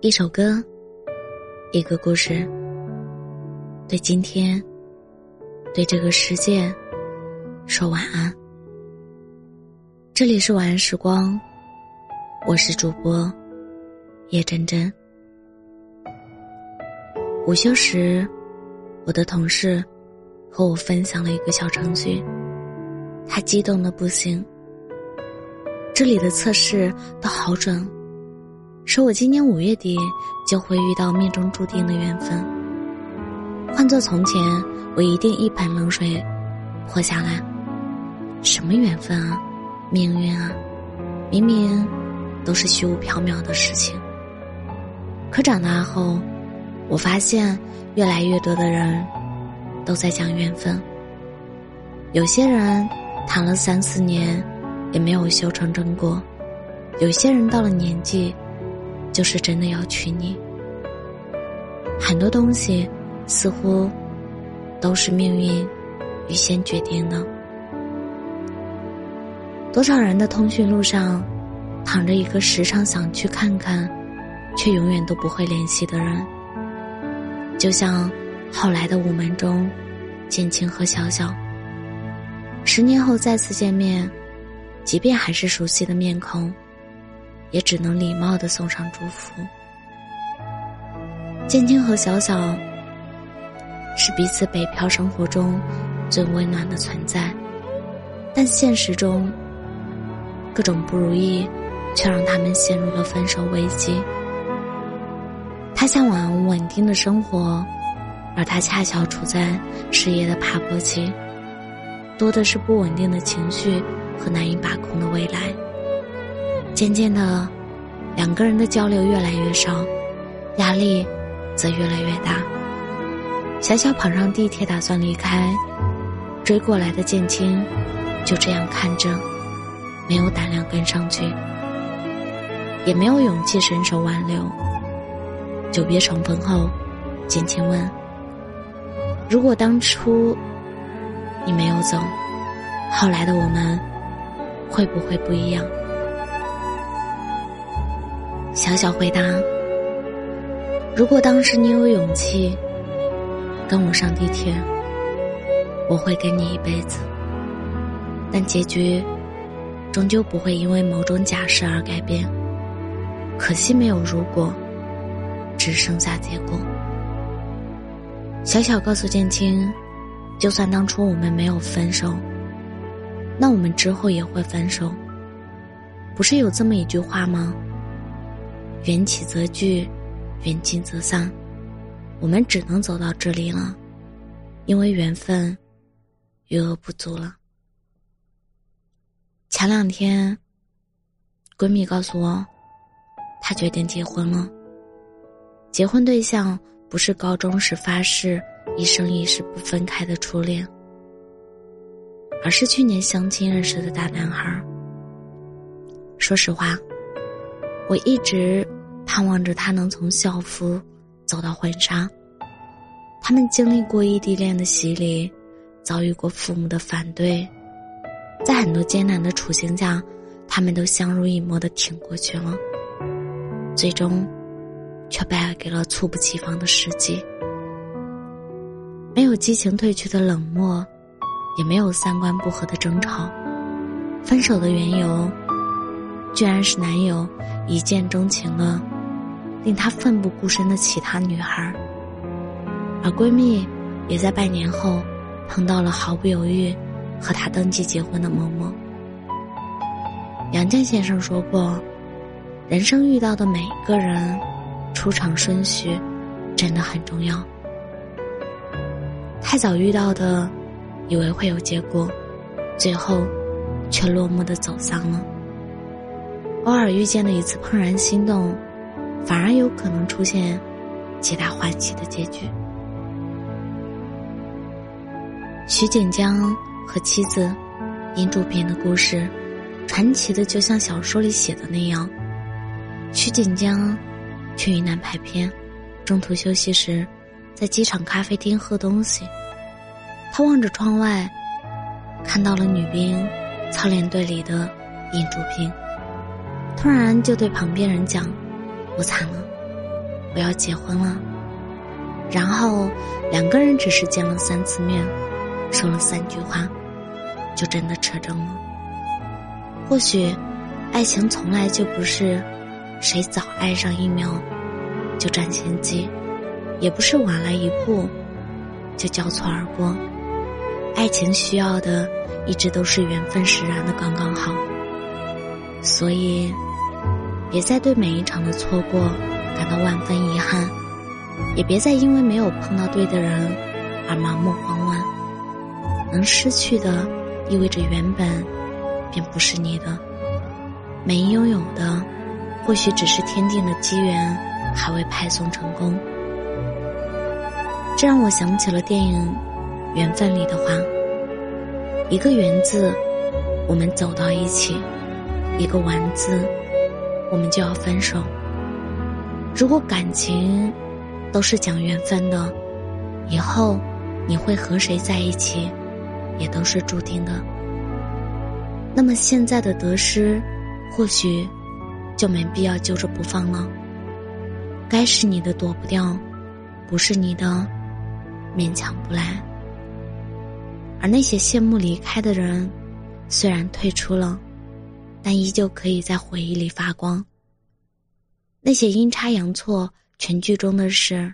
一首歌，一个故事，对今天，对这个世界，说晚安。这里是晚安时光，我是主播叶真真。午休时，我的同事和我分享了一个小程序，他激动的不行。这里的测试都好准。说我今年五月底就会遇到命中注定的缘分。换做从前，我一定一盆冷水泼下来。什么缘分啊，命运啊，明明都是虚无缥缈的事情。可长大后，我发现越来越多的人都在讲缘分。有些人谈了三四年也没有修成正果，有些人到了年纪。就是真的要娶你。很多东西似乎都是命运预先决定的。多少人的通讯录上躺着一个时常想去看看，却永远都不会联系的人。就像后来的我们中，建青和小小，十年后再次见面，即便还是熟悉的面孔。也只能礼貌的送上祝福。建青和小小是彼此北漂生活中最温暖的存在，但现实中各种不如意却让他们陷入了分手危机。他向往稳定的生活，而他恰巧处在事业的爬坡期，多的是不稳定的情绪和难以把控的未来。渐渐的，两个人的交流越来越少，压力则越来越大。小小跑上地铁打算离开，追过来的建青就这样看着，没有胆量跟上去，也没有勇气伸手挽留。久别重逢后，建青问：“如果当初你没有走，后来的我们会不会不一样？”小小回答：“如果当时你有勇气跟我上地铁，我会跟你一辈子。但结局终究不会因为某种假设而改变。可惜没有如果，只剩下结果。”小小告诉建青：“就算当初我们没有分手，那我们之后也会分手。不是有这么一句话吗？”缘起则聚，缘尽则散，我们只能走到这里了，因为缘分余额不足了。前两天，闺蜜告诉我，她决定结婚了。结婚对象不是高中时发誓一生一世不分开的初恋，而是去年相亲认识的大男孩。说实话。我一直盼望着他能从校服走到婚纱。他们经历过异地恋的洗礼，遭遇过父母的反对，在很多艰难的处境下，他们都相濡以沫的挺过去了。最终，却败给了猝不及防的时机。没有激情褪去的冷漠，也没有三观不合的争吵。分手的缘由，居然是男友。一见钟情了，令她奋不顾身的其他女孩，而闺蜜也在半年后碰到了毫不犹豫和她登记结婚的某某。杨绛先生说过：“人生遇到的每一个人，出场顺序真的很重要。太早遇到的，以为会有结果，最后却落寞的走散了。”偶尔遇见的一次怦然心动，反而有可能出现皆大欢喜的结局。徐锦江和妻子尹主编的故事，传奇的就像小说里写的那样。徐锦江去云南拍片，中途休息时，在机场咖啡厅喝东西，他望着窗外，看到了女兵操练队里的殷柱斌。突然就对旁边人讲：“我惨了，我要结婚了。然后两个人只是见了三次面，说了三句话，就真的扯证了。或许，爱情从来就不是谁早爱上一秒就占先机，也不是晚来一步就交错而过。爱情需要的一直都是缘分使然的刚刚好。所以，别再对每一场的错过感到万分遗憾。也别再因为没有碰到对的人而盲目慌乱。能失去的，意味着原本便不是你的；没拥有的，或许只是天定的机缘还未派送成功。这让我想起了电影《缘分》里的话：一个“缘”字，我们走到一起；一个“完”字，我们就要分手。如果感情……都是讲缘分的，以后你会和谁在一起，也都是注定的。那么现在的得失，或许就没必要揪着不放了。该是你的躲不掉，不是你的勉强不来。而那些羡慕离开的人，虽然退出了，但依旧可以在回忆里发光。那些阴差阳错。全剧中的事，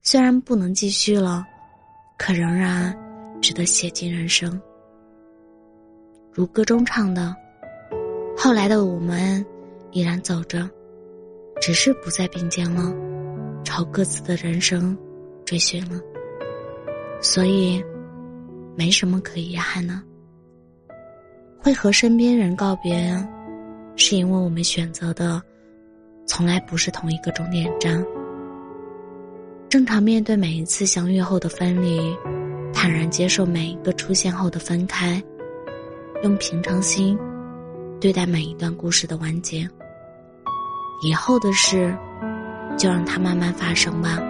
虽然不能继续了，可仍然值得写进人生。如歌中唱的：“后来的我们依然走着，只是不再并肩了，朝各自的人生追寻了。所以，没什么可遗憾的。会和身边人告别，是因为我们选择的。”从来不是同一个终点站。正常面对每一次相遇后的分离，坦然接受每一个出现后的分开，用平常心对待每一段故事的完结。以后的事，就让它慢慢发生吧。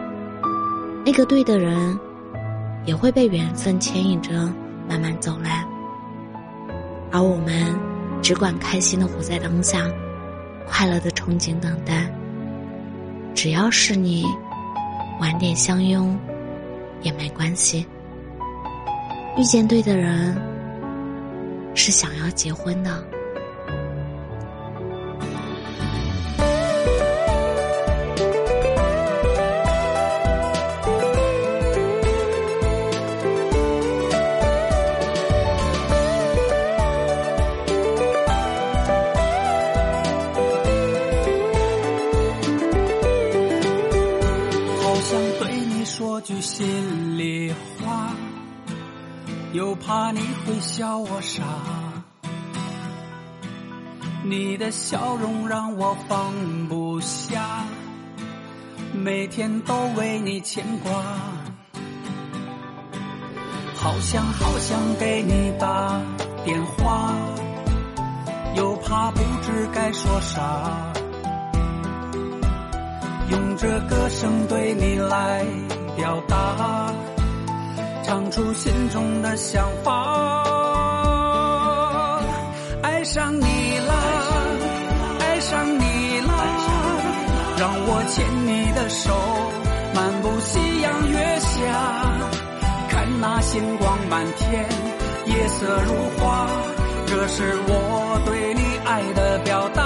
那个对的人，也会被缘分牵引着慢慢走来。而我们，只管开心的活在当下。快乐的憧憬等待，只要是你晚点相拥，也没关系。遇见对的人，是想要结婚的。又怕你会笑我傻。你的笑容让我放不下，每天都为你牵挂。好想好想给你打电话，又怕不知该说啥，用这歌声对你来。表达，唱出心中的想法。爱上你了，爱上你了，让我牵你的手，漫步夕阳月下，看那星光满天，夜色如花，这是我对你爱的表达。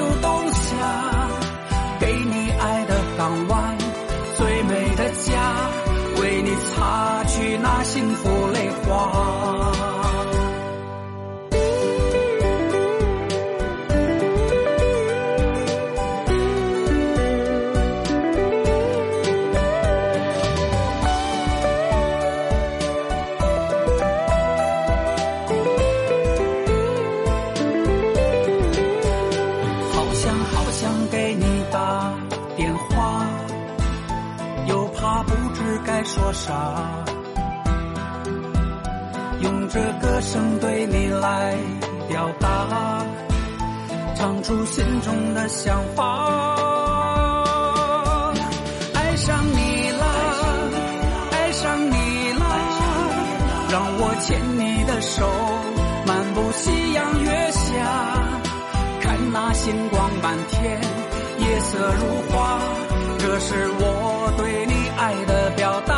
个对你来表达，唱出心中的想法。爱上你啦，爱上你啦，让我牵你的手，漫步夕阳月下，看那星光满天，夜色如画，这是我对你爱的表达。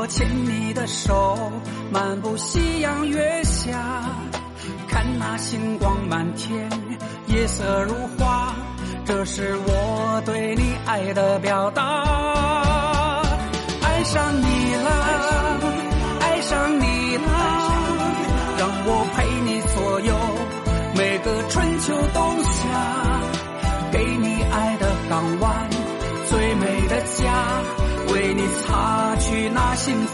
我牵你的手，漫步夕阳月下，看那星光满天，夜色如画，这是我对你爱的表达。爱上你。Maxim